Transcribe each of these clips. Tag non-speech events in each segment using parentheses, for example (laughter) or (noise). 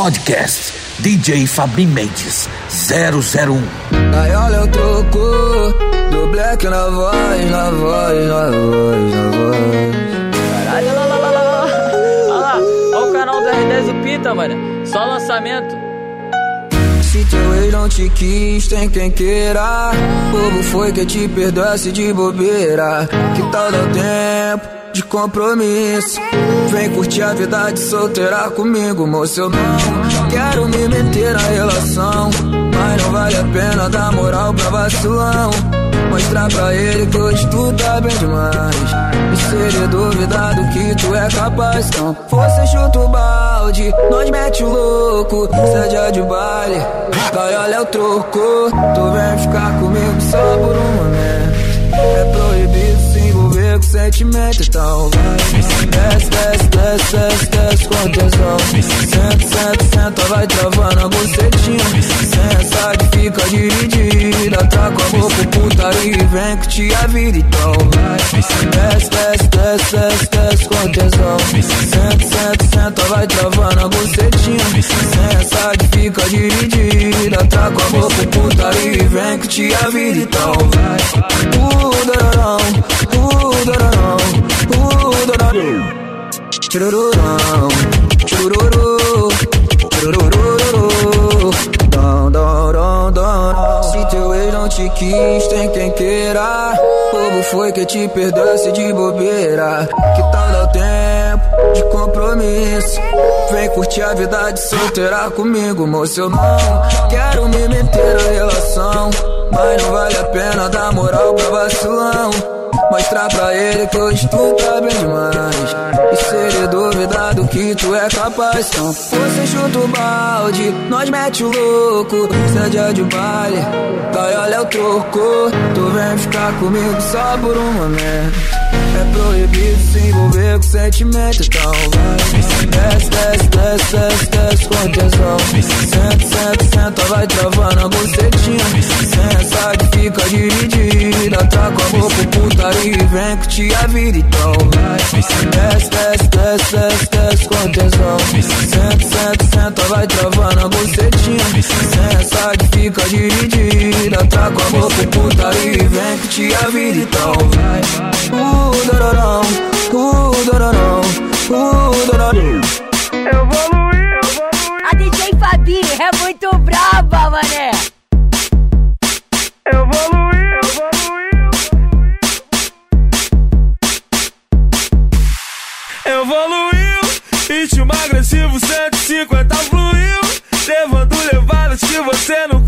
Podcast DJ Fabri Mendes 001. Aí olha o troco do Black na voz, na voz, na voz, na voz. Caralho, lá, lá, lá, lá, lá. Olha lá, olha o canal do R10 do Pita, mano. Só lançamento. Se teu ex não te quis, tem quem queira. Bobo foi que te perdoasse de bobeira. Que tal dar tempo? De compromisso. Vem curtir a vida de solteira comigo, moço. Eu não quero me meter na relação. Mas não vale a pena dar moral pra vacilão. Mostrar pra ele que hoje tu tá bem demais. E se ele duvidar do que tu é capaz, então você chuta o balde, nós mete o louco. Seja de baile, vai olha o troco. Tu vem ficar comigo só por um momento. É proibido sentimento, então vai. Desce, desce, desce, desce, desce com tesão. Senta, senta, senta, vai travando a bucetinha. Sensa que fica dividida. Tá com a boca putaria e vem que te a vida, então vai. Desce, desce, desce, desce, desce com tesão. Senta, senta, senta, vai travando a bucetinha. Sensa que fica dividida. Tá com a boca putaria e vem que te a vida, então vai. Uh, dororão, uh, dororão. Churururão, chururu, churururu, dom, dom, dom. Se teu ex não te quis, tem quem queira. Bobo foi que te perdoasse de bobeira. Que tal dar o tempo de compromisso? Vem curtir a vida de solteira comigo, moço. Eu não quero me meter na relação. Mas não vale a pena dar moral pra vacilão. Mostrar pra ele que hoje tu tá bem demais. E se ele duvidar do que tu é capaz, então você chuta o balde, nós mete o louco. Seja de baile, vai olha o troco. Tu vem ficar comigo só por um momento. É proibido se envolver com sentimento, então vai. Desce, desce, desce, desce, desce com tesão. Senta, senta, senta, vai travando a bucetinha. Sensa que fica dividida. Tá com a boca putaria e vem que te a vida, então vai. Desce, desce, desce, desce, desce com. Senta, senta, senta, vai travando a bucetinha. Sensa que fica dividida. Tá com a boca putaria e vem que te a vida, então vai. Uh, dororão, uh, dororão, uh, dororão. Evoluiu, A DJ Fabi é muito braba, mané. evoluiu, evoluiu. Evoluiu, ritmo agressivo 150 fluiu, levando levadas que você nunca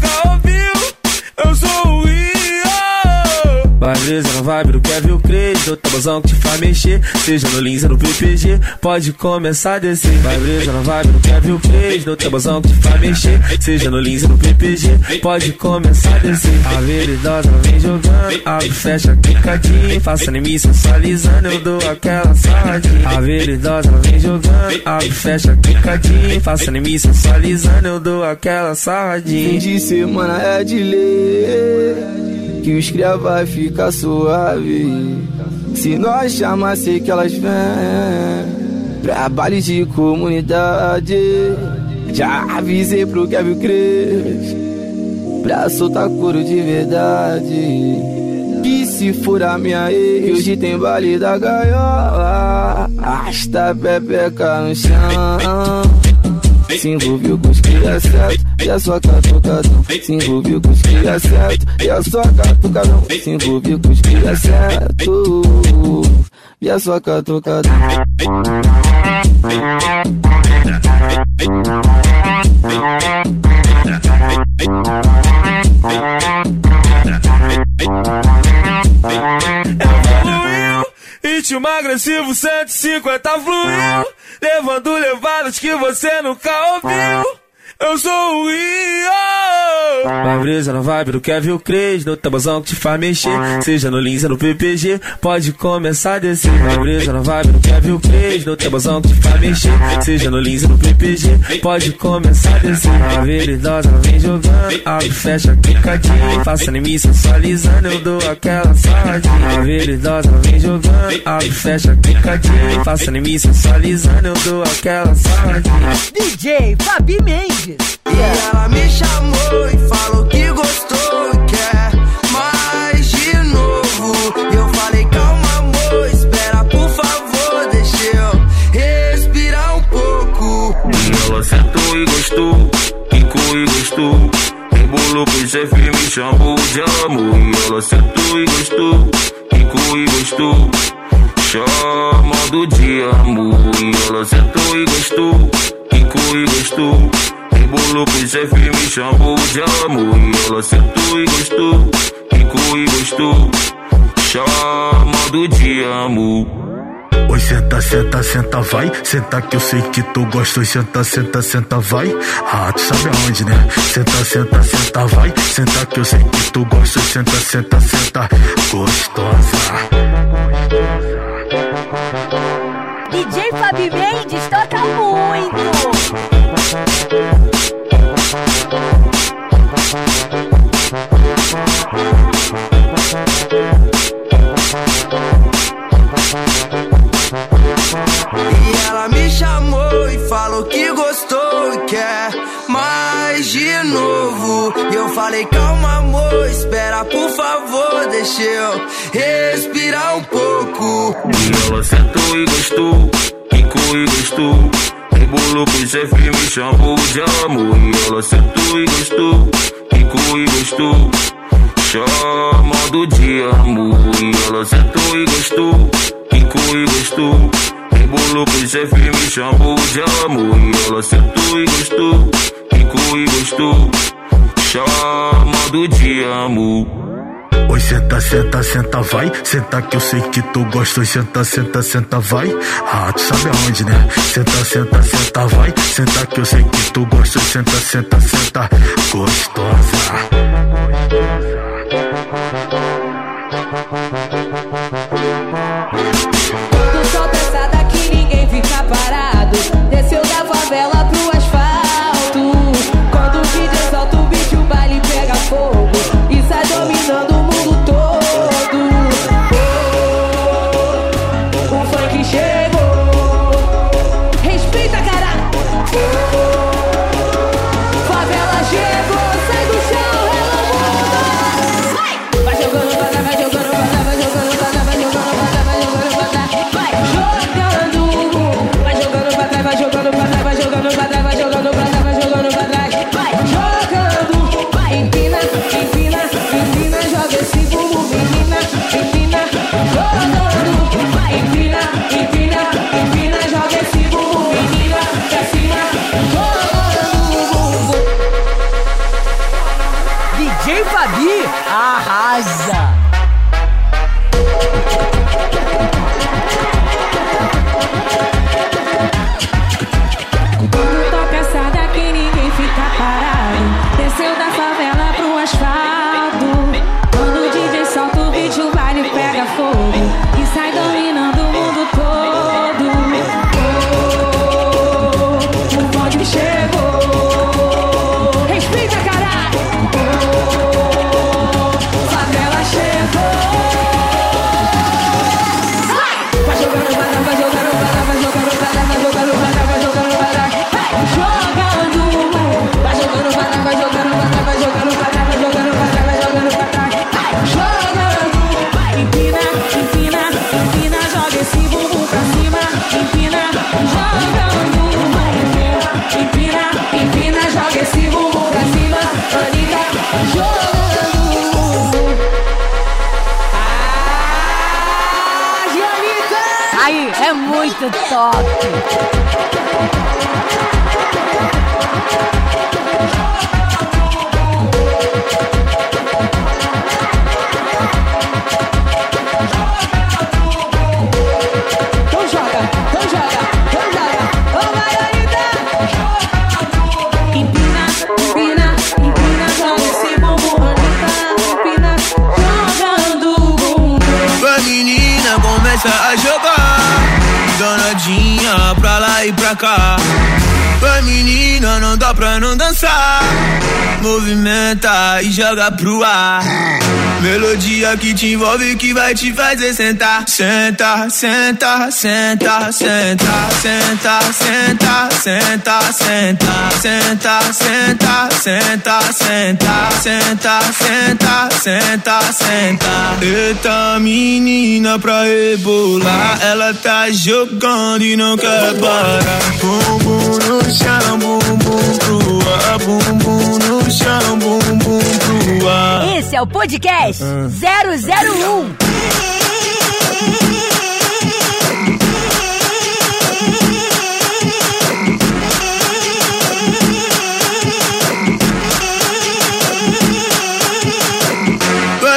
Vai brisa na vibe do Kevin Crazy. Do tabuzão que te faz mexer Seja no Lins ou no PPG Pode começar a descer. Vai brisa na vibe do Kevin Crazy. Do tabuzão que te faz mexer Seja no Lins ou no PPG Pode começar a descer. A veridosa vem jogando Abre, fecha, clicadinho Faça mim sensualizando Eu dou aquela sarradinha A veridosa vem jogando Abre, fecha, clicadinho Faça mim sensualizando Eu dou aquela sarradinha Fim de semana é de ler que os cria vai ficar suave. Se nós chamar, sei que elas vêm. Pra baile de comunidade. Já avisei pro Kevin Cres. Pra soltar couro de verdade. Que se for a minha ex, hoje tem baile da gaiola. Arrasta a pepeca no chão. Se envolveu com os cria e a sua catucadão. Se envolveu com os cria certo e a sua catucadão. Se envolveu com os cria certo e a sua catucadão. Ritmo agressivo 150 fluiu, levando levadas que você nunca ouviu. Eu sou o Rio. Vai brisa na vibe do Kevin Cres, no tabuzão que te faz mexer. Seja no Lins no PPG, pode começar a descer. Vai brisa na vibe do Kevin Cres, no tabuzão que te faz mexer. Seja no Lins no PPG, pode começar a descer. A veridosa ela vem jogando, abre, fecha, clicadinho. Faça em mim sensualizando, eu dou aquela saladinha. A veridosa ela vem jogando, abre, fecha, clicadinho. Faça em mim sensualizando, eu dou aquela saladinha. DJ Fabi Mendes. E ela me chamou e falou que gostou e quer mais de novo. E eu falei, calma, amor, espera, por favor, deixa eu respirar um pouco. E ela sentou e gostou, quicou e gostou. Embolou pro chefe me chamou de amor. E ela sentou e gostou, quicou e gostou. Chamando de amor. E ela sentou e gostou, quicou e gostou. Pro chefe me chamou de amor. E ela sentou e gostou, quicou e gostou. Chamando de amor. Oi, senta, senta, senta, vai. Senta que eu sei que tu gosta. Oi, senta, senta, senta, vai. Ah, tu sabe aonde, né? Senta, senta, senta, vai. Senta que eu sei que tu gosta. Oi, senta, senta, senta, gostosa. DJ Fabi Mendes toca muito. E ela me chamou e falou que gostou e quer mais de novo. E eu falei, calma, amor, espera, por favor, deixa eu respirar um pouco. E ela sentou e gostou, quicou e gostou. Embolou pro chefe me chamou de amor. E ela sentou e gostou, quicou e gostou. Chamando de amor. E ela sentou e gostou, quicou e gostou. Embolou pro chefe me chamou de amor. E ela sentou e gostou, quicou e gostou. Chamando de amor. Oi, senta, senta, senta, vai. Senta que eu sei que tu gosta. Oi, senta, senta, senta, vai. Ah, tu sabe aonde, né? Senta, senta, senta, vai. Senta que eu sei que tu gosta. Oi, senta, senta, senta, gostosa. Quando é muito Baraka. Menina, não dá pra não dançar. Movimenta e joga pro ar. Melodia que te envolve que vai te fazer sentar. Senta, senta, senta, senta, senta, senta, senta, senta, senta, senta, senta, senta, senta, senta, senta, senta. Eita menina pra rebolar, ela tá jogando e não quer parar. Bumbum no chão, no. Esse é o podcast 001.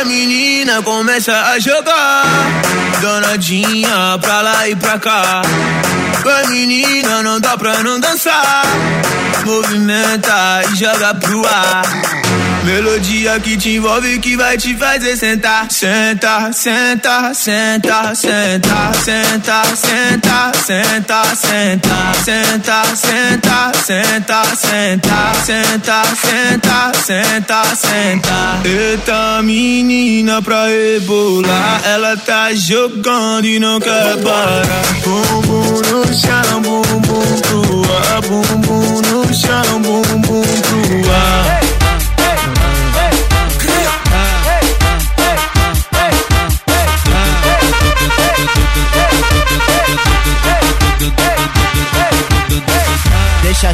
A menina começa a jogar, danadinha pra lá e pra cá. A menina não dá pra não dançar, movimenta e joga pro ar. Melodia que te envolve que vai te fazer sentar. Senta, senta, senta, senta, senta, senta, senta, senta, senta, senta, senta, senta, senta, senta, senta, senta. Eita menina pra rebolar, ela tá jogando e não quer parar. Bumbum no chão, bumbum pro ar, bumbum no chão, bumbum pro ar.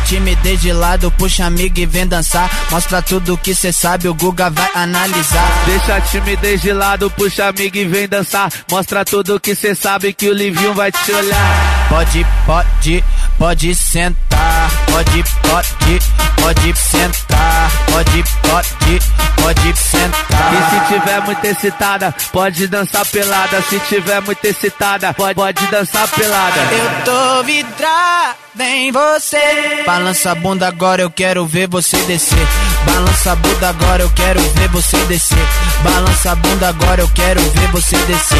Timidez de lado, puxa amigo e vem dançar. Mostra tudo que cê sabe, o Guga vai analisar. Deixa a timidez de lado, puxa amigo e vem dançar. Mostra tudo que cê sabe que o Livinho vai te olhar. Pode, pode, pode sentar. Pode, pode, pode sentar. Pode, pode, pode sentar. E se tiver muito excitada, pode dançar pelada. Se tiver muito excitada, pode, pode dançar pelada. Eu tô vidrada em você. Balança a bunda agora, eu quero ver você descer. Balança a bunda agora, eu quero ver você descer. Balança a bunda agora, eu quero ver você descer.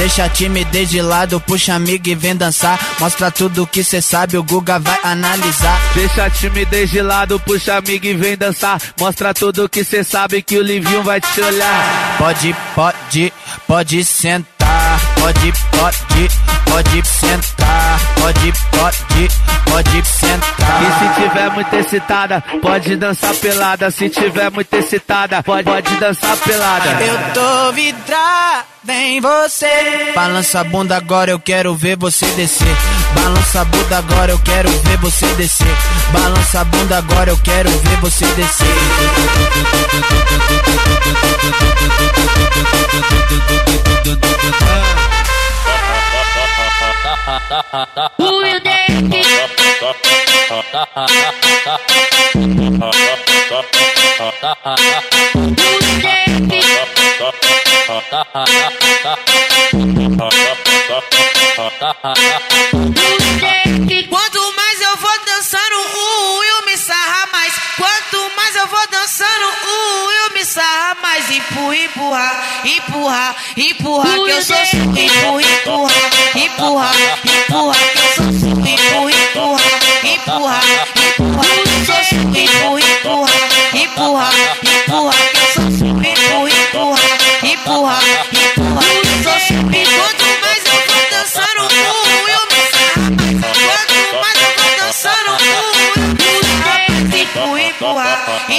Deixa a timidez de lado, puxa amigo e vem dançar. Mostra tudo que cê sabe, o Guga vai analisar. Deixa a timidez de lado, puxa amigo e vem dançar. Mostra tudo que cê sabe que o Livinho vai te olhar. Pode, pode, pode sentar. Pode, pode, pode sentar. Pode, pode, pode sentar. E se tiver muito excitada, pode dançar pelada. Se tiver muito excitada, pode, pode dançar pelada. Eu tô vidrada em você. Balança a bunda agora, eu quero ver você descer. Balança a bunda agora, eu quero ver você descer. Balança a bunda agora, eu quero ver você descer. O Punho dele. Punho dele. Punho dele. Mais. Empurra, empurra, empurra, empurra, que eu sou empurra, empurra, empurra, empurra, que eu sou empurra, empurra, empurra, empurra, que eu sou empurra, empurra, empurra, empurra,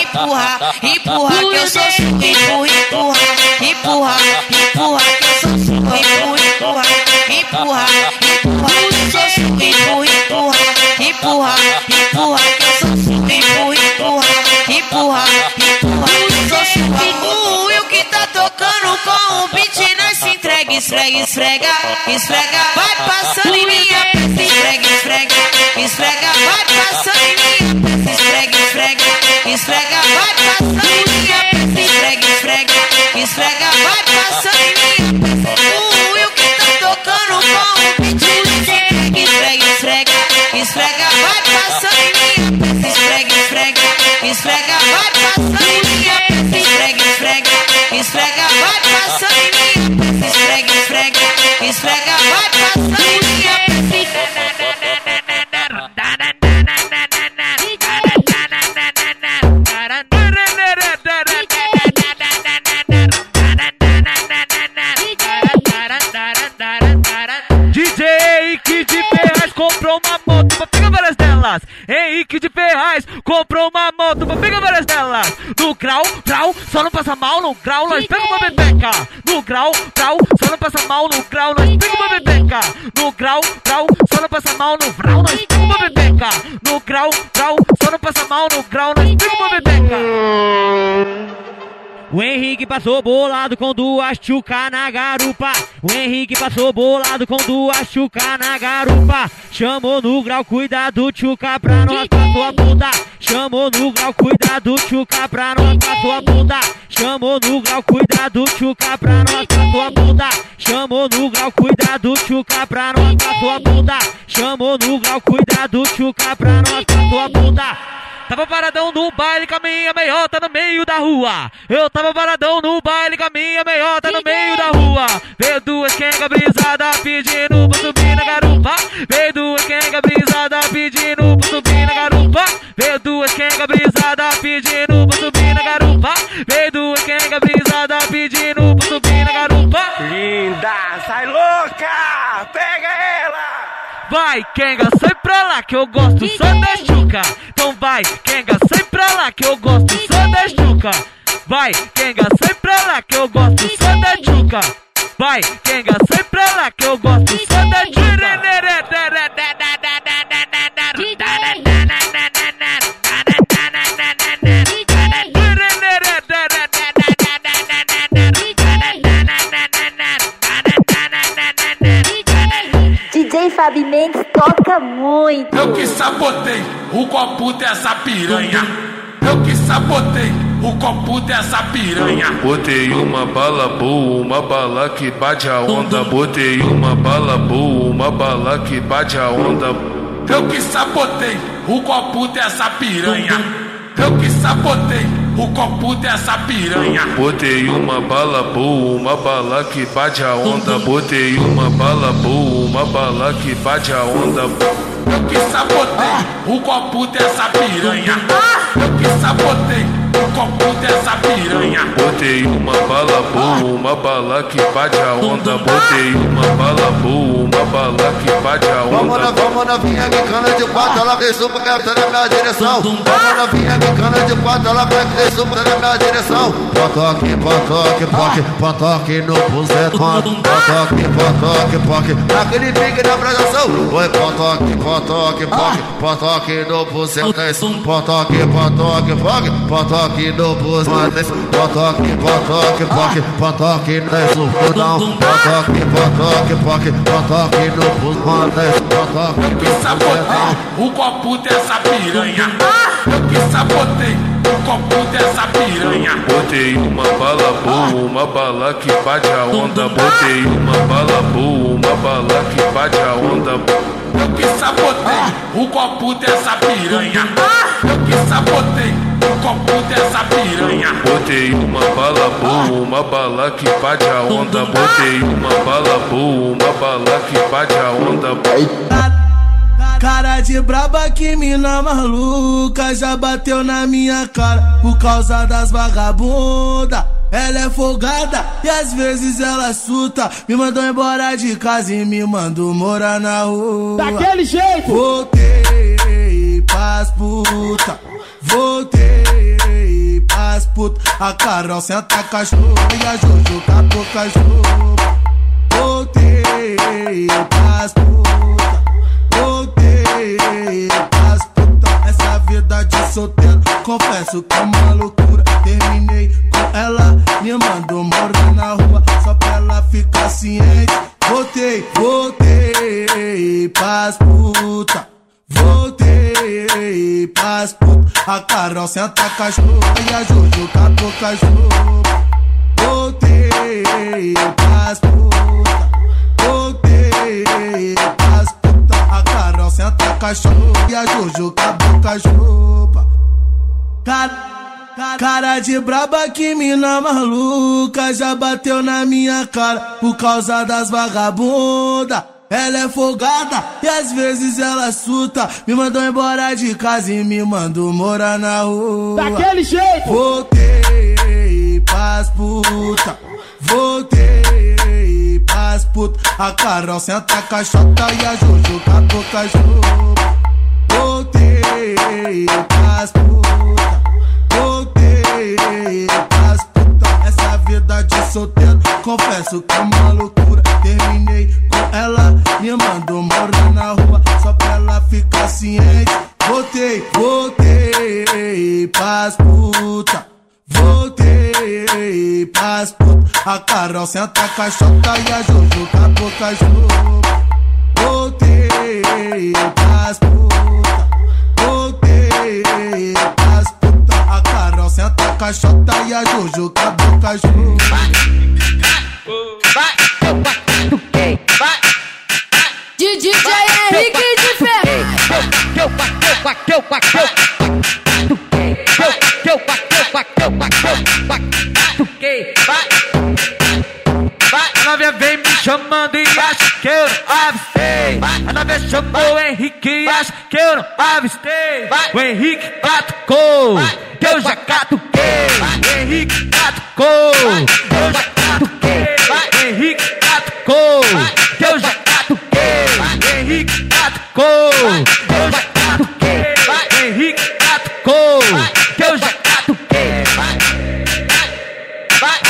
empurra, empurra, que eu sou su- empurra, empurra, empurra, empurra, que eu sou su- empurra, empurra, empurra, empurra, que eu sou su- empurra, empurra, empurra, empurra, que eu sou su- empurra, empurra, empurra, empurra, que eu sou su- O Will que tá tocando com o beat, nós se entrega, esfrega, esfrega, esfrega, vai passando em minha peça, esfrega, esfrega, esfrega, vai passando em uma moto pra pegar várias delas. Henrique de Ferraz comprou uma moto pra pegar várias delas. No grau, grau, só não passa mal no grau, nós pega uma bebeca. No grau, grau, só não passa mal no grau, nós pega uma bebeca. No grau, grau, só não passa mal no grau, nós pega uma bebeca. No grau, grau, só não passa mal no grau, O Henrique passou bolado com duas chuca na garupa. O Henrique passou bolado com duas chuca na garupa. Chamou no grau, cuidado, chuca pra nós com a tua bunda. Chamou no grau, cuidado, chuca pra nós com a tua bunda. Chamou no grau, cuidado, chuca pra nós com a tua bunda. Chamou no grau, cuidado, chuca pra nós com a tua bunda. Chamou no grau, cuidado, chuca pra nós bunda. Tava paradão no baile com a minha meiota no meio da rua. Eu tava paradão no baile com a minha meiota no meio da rua. Veio duas quenga brisada pedindo pra subir na garupa. Veio duas quenga brisada pedindo pra subir na garupa. Veio duas quenga brisada pedindo pra subir na garupa. Veio duas quenga brisada pedindo pra subir na garupa. Linda, sai louca! Pega ela! Vai, Kenga, sai pra lá que eu gosto só da chuca. Vai, Kenga, sai pra lá que eu gosto só da chuca. Vai, Kenga, sai pra lá que eu gosto só da chuca. Vai, Kenga, sai pra lá que eu gosto só muito. Eu que sabotei o copo dessa piranha. Eu que sabotei o copo dessa piranha. Botei uma bala boa, uma bala que bate a onda. Botei uma bala boa, uma bala que bate a onda. Eu que sabotei o copo dessa piranha. Eu que sabotei o copo dessa piranha. Botei uma bala boa, uma bala que bate a onda. Botei uma bala boa, uma bala que bate a onda. Eu que sabotei o copo dessa piranha. Eu que sabotei copo dessa piranha. Botei uma bala boa, uma bala que bate a onda. Botei uma bala boa, uma bala que bate a Vamos na, onda. vamos novinha me cana de quatro, ela vem super quer na minha direção. Vamos novinha me cana de quatro, ela que super na minha direção. Potoque, potoque, poque, potoque no buzetão. Potoque, potoque, poque, naquele pique da apresentação. Oi, potoque, potoque, poque, potoque no buzetão. Potoque, potoque, poque, potoque no buzetão. Potoque, potoque, poque, potoque no sulcudão. Potoque, potoque, poque, potoque no buzetão. Potoque Eu que sabotei o copo dessa piranha. Eu que sabotei o copo dessa piranha. Botei uma bala boa, uma bala que bate a onda. Botei uma bala boa, uma bala que bate a onda. Eu que sabotei o copo dessa piranha. Eu que sabotei o copo dessa piranha. Botei uma bala boa, uma bala que bate a onda. Botei uma bala boa, uma bala que bate a onda. Cara de braba que mina maluca já bateu na minha cara por causa das vagabunda. Ela é folgada e às vezes ela suta. Me mandou embora de casa e me mandou morar na rua. Daquele jeito. Voltei pras puta. Voltei pras puta. A Carol senta cachorro e a Jojo capou cachorro. Voltei pras puta. Voltei pras puta. Essa vida de solteiro, confesso que é uma loucura. Terminei com ela, me mandou morar na rua. Só pra ela ficar ciente. Voltei, voltei A Carol senta cachorro e a Juju catou com as. Voltei pras putas. Voltei pras putas. A Carol senta cachorro e a Juju catou com as. Cara... Cara de braba que mina maluca Já bateu na minha cara Por causa das vagabundas ela é folgada e às vezes ela suta. Me mandou embora de casa e me mandou morar na rua. Daquele jeito! Voltei pras puta. Voltei pras puta. A Carol senta a caixota e a com as roupas. Voltei pras puta. Voltei pras puta. Essa vida de solteiro, confesso que é uma A Carol senta a caixota e a Jojo com as roupas. Voltei pras puta. Voltei pras puta. A Carol senta a caixota e a Jojo com as roupas. De DJ Henrique de Ferraz. A novinha vem me chamando e acha que eu não avistei. A novinha chamou o Henrique e acha que eu não avistei. O Henrique catucou, que eu já catuquei. O Henrique catucou, eu já catuquei. O Henrique catucou, que eu já catuquei. O Henrique catucou,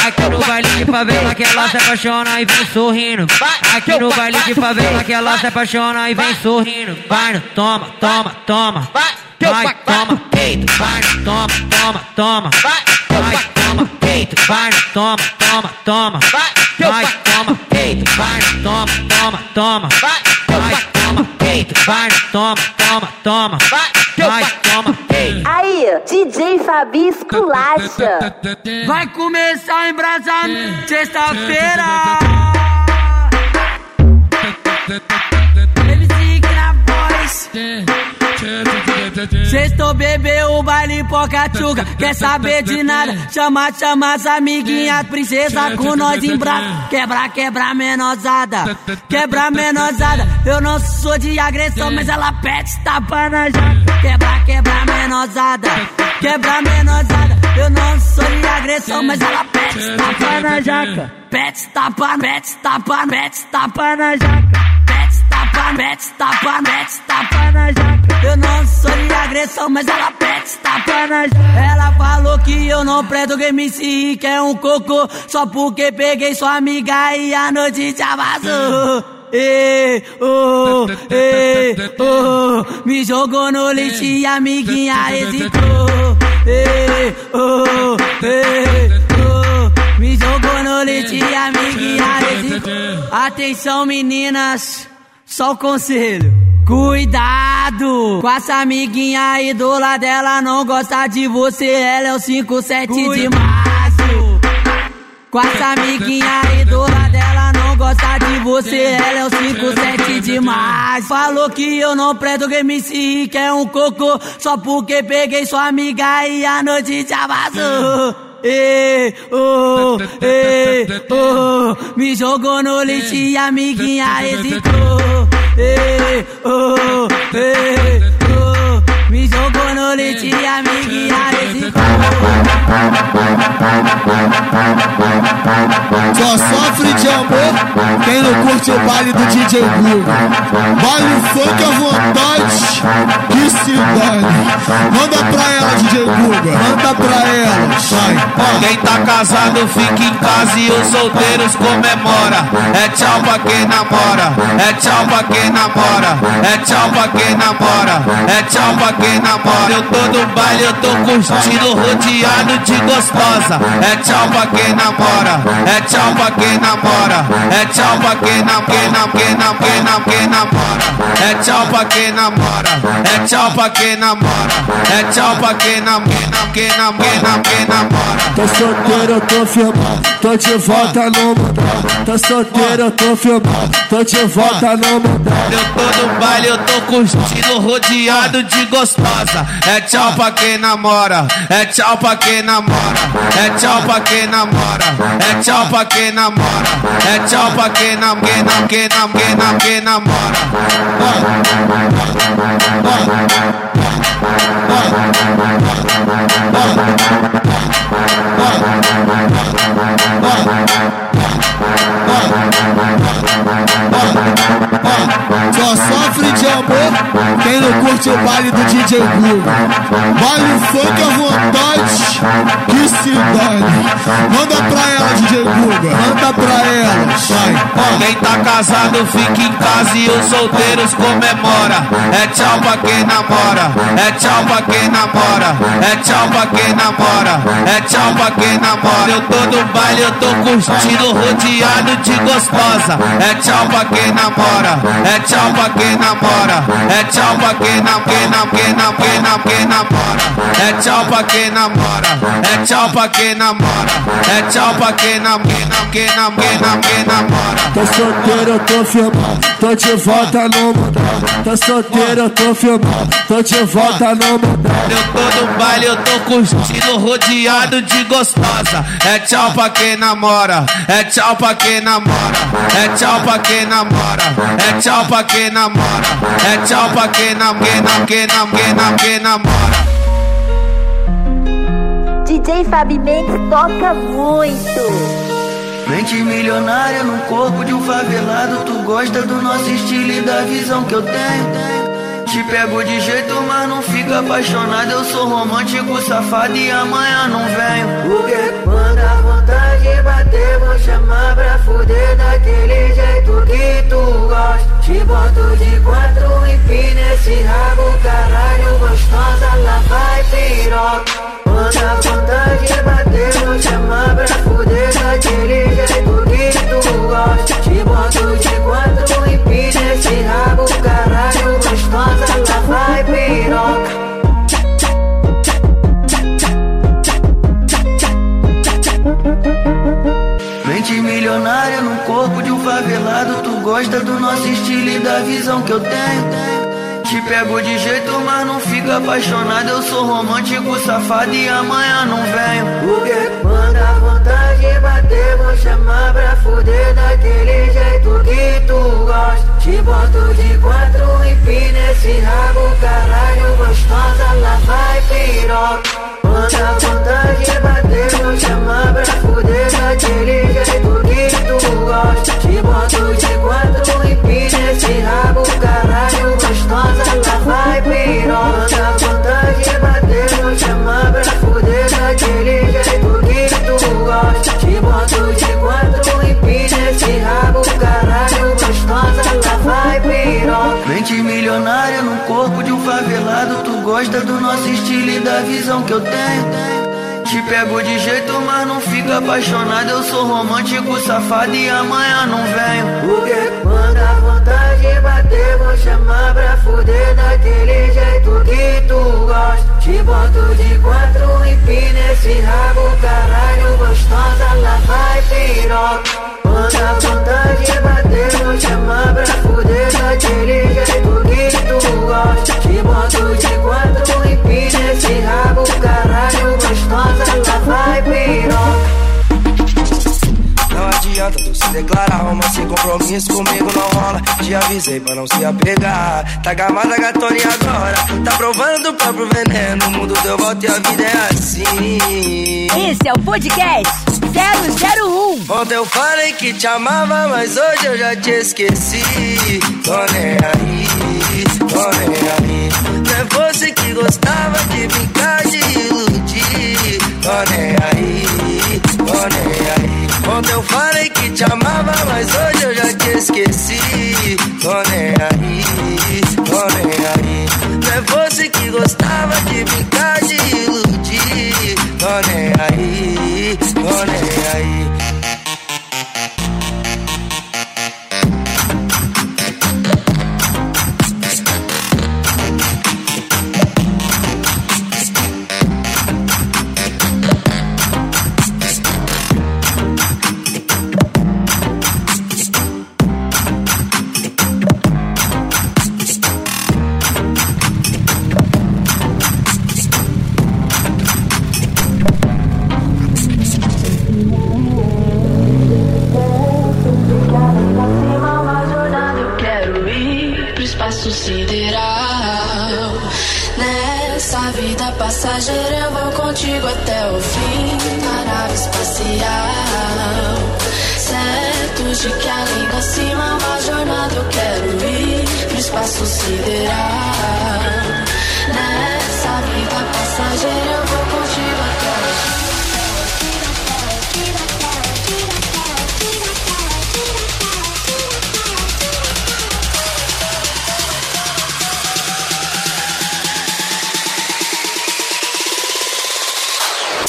Aqui no baile de favela que ela se apaixona e vem sorrindo. Aqui no baile de favela que ela se apaixona e vem sorrindo. Vai, toma, toma, toma. Vai, toma, peito. Vai, toma, toma, toma. Vai, toma, peito. Vai, toma, toma, toma. Vai, toma, peito. Vai, toma, toma, toma. Vai, toma, peito. Vai, toma, toma, toma. Vai, toma, peito. Aí, DJ Fabi esculacha. Vai começar o embrasamento sexta-feira. MC Gravoz. Sextou bebeu o baile pocachuca, quer saber de nada? Chama, chama as amiguinhas, princesa com nós em braço. Quebra, quebra menosada, quebra menosada. Eu não sou de agressão, mas ela pede tapa na jaca. Quebra, quebra menosada, quebra menosada. Eu não sou de agressão, mas ela pede tapa na jaca. Pede tapa, pede tapa, pede tapa na jaca. Tapa, pede tapa, pede tapa na jaca. Eu não sou de agressão, mas ela pede tapa na jaca. Ela falou que eu não presto game se que é um cocô. Só porque peguei sua amiga e a noite já vazou. Ei, oh, ei, oh, me jogou no lixo e amiguinha hesitou. Ei, oh, ei, oh, me jogou no lixo e amiguinha hesitou. Atenção meninas, só o conselho. Cuidado com essa amiguinha aí do lado dela não gosta de você, ela é o 57 de março. Com essa amiguinha aí do lado dela não gosta de você, ela é o 57 de março. Falou que eu não presto game se que é um cocô, só porque peguei sua amiga e a noite já vazou. Ei, oh, ei, oh, me jogou no lixo e amiguinha hesitou. Ei, oh, ei, oh, me jogou no lixo e amiguinha hesitou. Só sofre de amor quem não curte o baile do DJ Guga. Baile funk à vontade, que se dane. Manda pra ela, DJ Guga. Manda pra ela. Vai. Quem tá casado fica em casa e os solteiros comemora. É tchau pra quem namora, é tchau pra quem namora, é tchau pra quem namora, é tchau pra quem namora. Eu tô no baile, eu tô curtindo, rodeado de gostosa. É tchau pra quem namora, é tchau pra quem namora. É tchau pra quem nam, quem nam, quem nam, quem nam, quem namora. É tchau pra quem namora, é tchau pra quem namora. É tchau pra quem nam, quem nam, quem nam, quem nam, quem namora. Tô solteiro, eu tô firmado, tô de volta no mundão. Tô solteiro, eu tô firmado, tô de volta no mundão. Eu tô no baile, eu tô curtindo, rodeado de gostosa. É tchau pra quem namora, é tchau pra quem namora. É tchau pra quem namora, é tchau pra quem namora. É tchau pra quem nam, quem nam, quem nam, quem nam, quem namora. Quem não curte o baile do DJ Guga. Baile funk à vontade, que se dane. Manda pra ela, DJ Guga, manda pra ela, vai. Quem tá casado fica em casa e os solteiros comemora. É tchau pra quem namora, é tchau pra quem namora, é tchau pra quem namora, é tchau pra quem namora. Eu tô no baile, eu tô curtindo, rodeado de gostosa. É tchau pra quem namora, é tchau pra quem namora, é tchau pra quem nam, quem nam, quem nam, quem nam, quem namora. É tchau pra quem namora, é tchau pra quem namora, é tchau pra quem nam, quem nam, quem nam, quem nam, quem namora. Tô solteiro, eu tô firmado, tô de volta no mundão. Tô solteiro, eu tô firmado, tô de volta no mundão. Eu tô no baile, eu tô curtindo, rodeado de gostosa. É tchau pra quem namora, é tchau pra quem namora, é tchau pra quem namora, é tchau pra quem namora, é tchau pra quem nam, quem nam, quem nam, quem nam, quem namora. DJ Fabi Mendes toca muito. Mente milionária no corpo de um favelado. Tu gosta do nosso estilo e da visão que eu tenho. Te pego de jeito, mas não fica apaixonado. Eu sou romântico, safado e amanhã não venho. Porque quando a vontade bater, vou chamar pra fuder daquele jeito que tu gosta. Te boto de quatro e pina piroca. Quando a vontade bater, vou chamar pra fuder daquele jeito que tu gosta. Te boto de quatro e pina esse rabo, caralho, gostosa, lá vai piroca. Mente milionária no corpo de um favelado. Tu gosta do nosso estilo e da visão que eu tenho. Te pego de jeito, mas não fica apaixonado. Eu sou romântico, safado e amanhã não venho. Porque quando a vontade bater, vou chamar pra fuder daquele jeito que tu gosta. Te boto de quatro e pina esse rabo, caralho, gostosa, lá vai piroca. Quando a vontade bater, vou chamar pra fuder daquele jeito que tu gosta. Te boto de quatro e pina esse rabo, caralho, gostosa, lá vai piroca. Quando a vontade bater, vou chamar pra fuder daquele jeito que tu gosta. Te boto de quatro e pina esse rabo, caralho, gostosa, lá vai piroca. Mente milionária no corpo de um favelado. Tu gosta do nosso estilo e da visão que eu tenho. Te pego de jeito, mas não fica apaixonado. Eu sou romântico, safado e amanhã não venho. Porque quando a vontade bater, vou chamar pra fuder daquele jeito que tu gosta. Te boto de quatro e pina esse rabo, caralho, gostosa, lá vai piroca. A vontade bater, vou chamar pra fuder daquele jeito que tu gosta. Te boto de quatro e pina esse rabo, caralho, gostosa, lá vai piroca. Não adianta tu se declarar, romance sem compromisso comigo não rola. Te avisei pra não se apegar. Tá gamada gatona e agora tá provando o próprio veneno. O mundo deu volta e a vida é assim. Esse é o podcast 001. Ontem eu falei que te amava, mas hoje eu já te esqueci. Tô nem aí, tô nem aí. Não é você que gostava de brincar, de iludir. Tô nem aí, tô nem aí. Ontem eu falei que te amava, mas hoje eu já te esqueci. Tô nem aí, tô nem aí. Não é você que gostava de brincar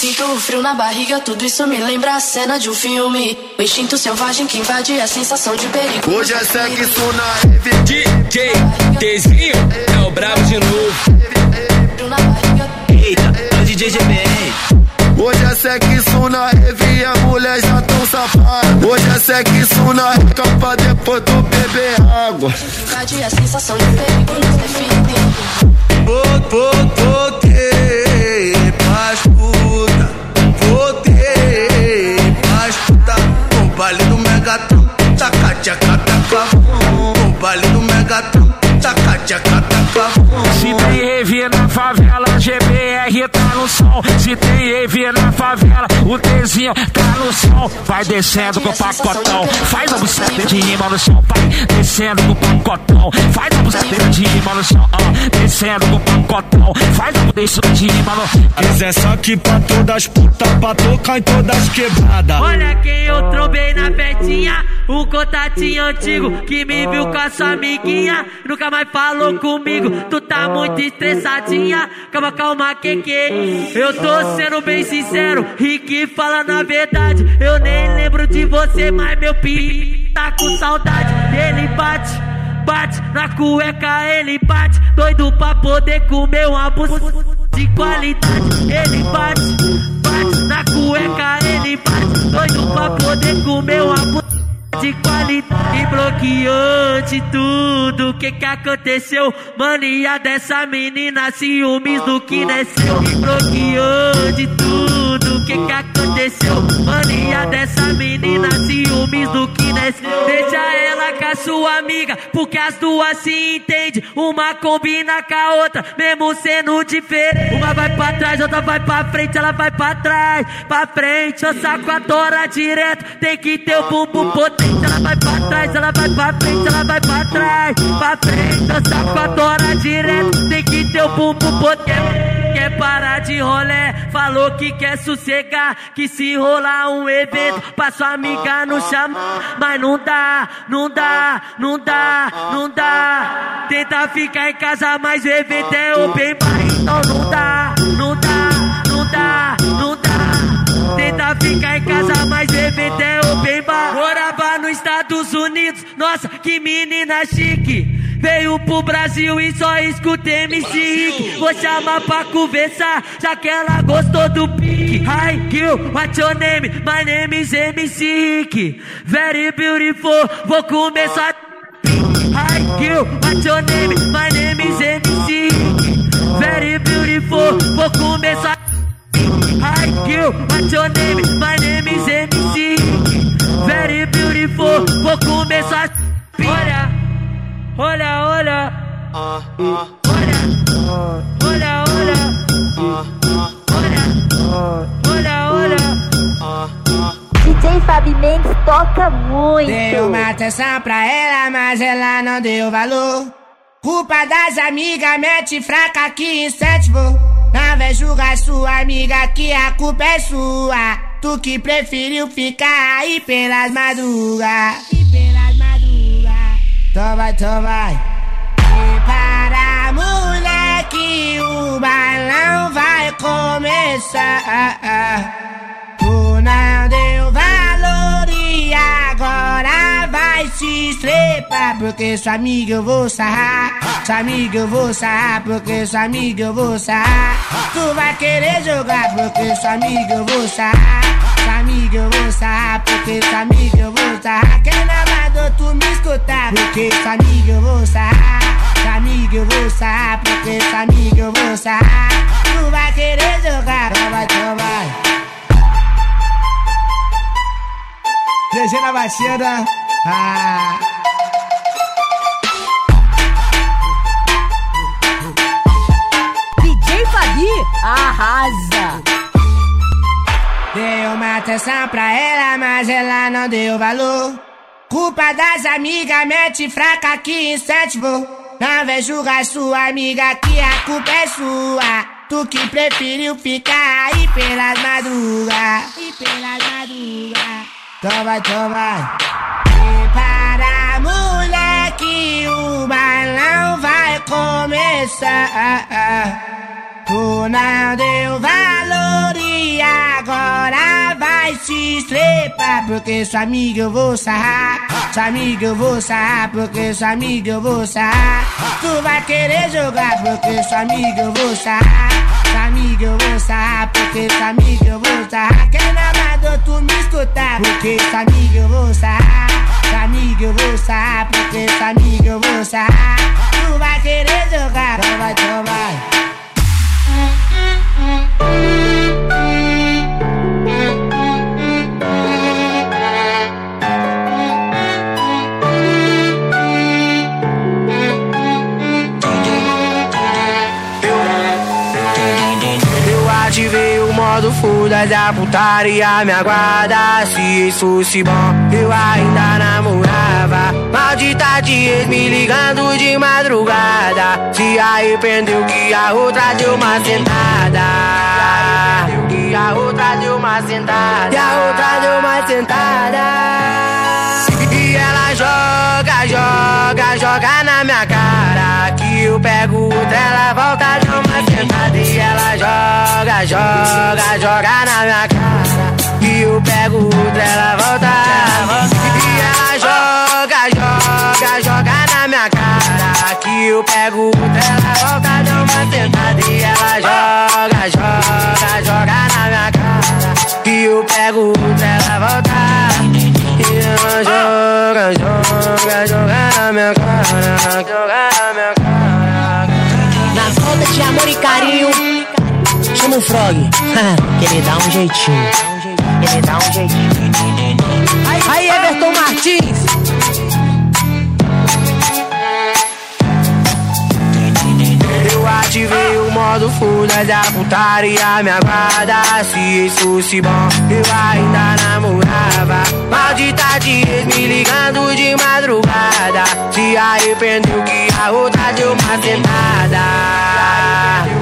Sinto o frio na barriga, tudo isso me lembra a cena de um filme. O instinto selvagem que invade a sensação de perigo. Hoje é sexo na rave. DJ Tezinho é o brabo de novo. Eita, é o DJ GBR. Hoje é sexo na rave e a mulher já tão safada. Hoje é sexo na rica pra depois tu beber água. Invade a sensação de perigo nos define. Voltei pra escuta, voltei pra escuta. O baile do Megatron, taca tchaca taca. O baile do Megatron, taca tchaca taca. Se tem na favela, GBR tá no som. Se tem rave na favela, o Tezinho tá no som. Vai descendo com o pacotão, faz a buceta de rima no chão. Vai descendo com o pacotão, faz a buceta de rima no chão. Ah, descendo com o pacotão, faz a buceta de rima no chão. Quiser só que pra todas as putas, pra tocar em todas quebradas. Olha quem eu trombei na festinha, um contatinho antigo que me viu com a sua amiguinha, nunca mais falou comigo. Tu tá muito estressadinha, calma, calma, que que? Eu tô sendo bem sincero, Rick fala na verdade. Eu nem lembro de você, mas meu pi tá com saudade. Ele bate, bate na cueca, ele bate, doido pra poder comer um abuso de qualidade. Ele bate, bate na cueca, ele bate, doido pra poder comer um abuso de qualidade e bloqueou de tudo. Que que aconteceu? Mania dessa menina, ciúmes do que nasceu. E bloqueou de tudo. Que que aconteceu? Mania dessa menina, ciúmes do que nasceu. Deixa ela com a sua amiga, porque as duas se entendem. Uma combina com a outra, mesmo sendo diferente. Uma vai pra trás, outra vai pra frente, ela vai pra trás, pra frente. Eu saco a tora direto, tem que ter o bumbum potente. Ela vai pra trás, ela vai pra frente, ela vai pra trás, pra frente. Eu saco a tora direto, tem que ter o bumbum potente. Quer parar de rolé, falou que quer sossegar. Que se rolar um evento, pra sua amiga não chamar. Mas não dá, não dá, não dá, não dá. Tenta ficar em casa, mas o evento é open bar. Então não dá, não dá, não dá, não dá. Tenta ficar em casa, mas o evento é Estados Unidos, nossa, que menina chique. Veio pro Brasil e só escuta MC Rick. Vou chamar pra conversar, já que ela gostou do pique. Hi, girl, what's your name? My name is MC Rick. Very beautiful, vou começar. Hi, girl, what's your name? My name is MC Rick. Very beautiful, vou começar. Hi, girl, what's your name? My name is MC. Very beautiful, vou começar. Olha, olha, olha. Olha, olha, olha. Olha, olha, olha. DJ Fabi Mendes toca muito. Dei uma atenção pra ela, mas ela não deu valor. Culpa das amigas, mete fraca que incentivou. Não vem julgar sua amiga que a culpa é sua. Tu que preferiu ficar aí pelas madrugas. E pelas madrugas. Então vai, então vai. E para moleque, o o bailão vai começar. Tu não deu valor e agora vai se estrepar. Porque sua amiga eu vou sarrar. Sua amiga eu vou sarrar. Porque sua amiga eu vou sarrar. Tu vai querer jogar. Porque sua amiga eu vou sarrar. Sua amiga eu vou sarrar. Porque sua amiga eu vou sarrar. Quem não tu me escutar? Porque sua amiga eu vou sarrar. Sua amiga eu vou sarrar. Porque sua amiga eu vou sarrar. Tu vai querer jogar. Então vai, então vai. GG na batida. Ah. Arrasa. Dei uma atenção pra ela, mas ela não deu valor. Culpa das amigas, mete fraca que incentivou. Não vem julgar sua amiga que a culpa é sua. Tu que preferiu ficar aí pelas madrugas. E pelas madrugas. Então vai, então. Prepara, moleque, o balão vai começar. Tu não deu valor e agora vai se estrepar. Porque sua amiga eu vou sarrar. Sua amiga eu vou sarrar. Porque sua amiga eu vou sarrar. Tu vai querer jogar. Porque sua amiga eu vou sarrar. Sua amiga eu vou sarrar. Porque sua amiga eu vou sarrar. Quem não mandou tu me escutar? Porque sua amiga eu vou sarrar. Sua amiga eu vou sarrar. Porque sua amiga eu vou sarrar. Tu vai querer jogar. Então vai, então vai. Da putaria me aguarda Se isso fosse bom, eu ainda namorava Maldita de ex me ligando de madrugada. Se arrependeu que a outra deu uma sentada. Que a outra deu uma sentada. Que a outra deu uma sentada. E ela joga, joga, joga na minha cara. Que eu pego outra, ela volta de uma sentada. E ela joga, joga, joga na minha cara. Que eu pego outra, ela volta E ela Que eu pego outra, ela volta de uma sentada E ela joga, joga, joga na minha cara Que eu pego outra, ela volta e ela joga, joga, joga na minha cara, joga na minha cara. Na falta de amor e carinho, chama o Frog, (laughs) que ele dá um jeitinho. Ele dá um jeitinho. Aí, Everton Martins. Ativei o modo full da putaria me aguarda Se isso fosse bom, eu ainda namorava. Maldita de me ligando de madrugada. Se arrependeu que a outra deu uma sentada.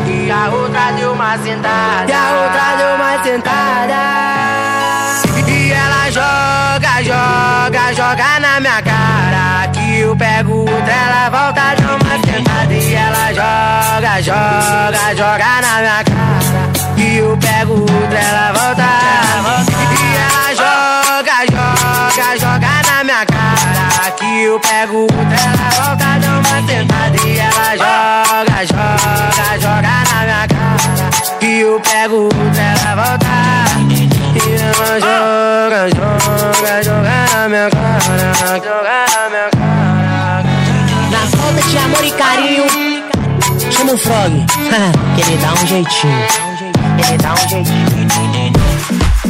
Que a outra deu uma sentada. Que a outra deu uma sentada. E ela joga, joga, joga na minha cara. Que eu pego outra, ela volta de uma sentada. E ela joga, joga, joga na minha cara. Que eu pego outra, ela volta. E ela joga, joga, joga na minha cara. Que eu pego outra, ela volta de uma sentada. E ela joga, joga, joga na minha cara. Que eu pego outra, ela volta. E ela joga, joga, joga na minha cara Joga na minha cara. Na falta de amor e carinho, chama o Frog, (laughs) que ele dá um jeitinho. Ele dá um jeitinho.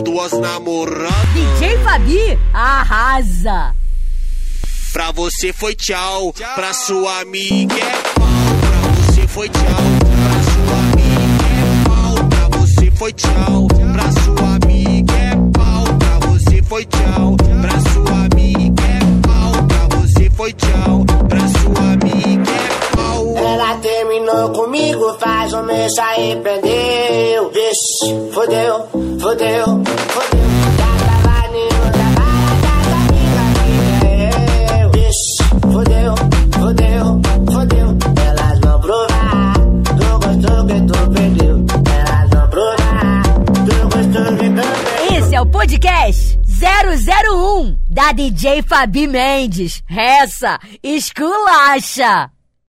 Ter duas namoradas. DJ Fabi, arrasa! Pra você foi tchau, pra sua amiga é pau. Pra você foi tchau, pra sua amiga é pau. Pra você foi tchau, pra sua amiga é pau. Pra você foi tchau, pra sua amiga é pau. Pra você foi tchau, pra sua amiga é pau. Ela terminou comigo, faz um mês se arrependeu Vixe, fodeu, fodeu, fodeu tava em outra barata, amiga minha eu Vixe, fodeu, fodeu, fodeu Elas vão provar, gostou que tu perdeu Elas vão provar, tu gostou que tu perdeu Esse é o podcast 001 da DJ Fabi Mendes. Essa esculacha!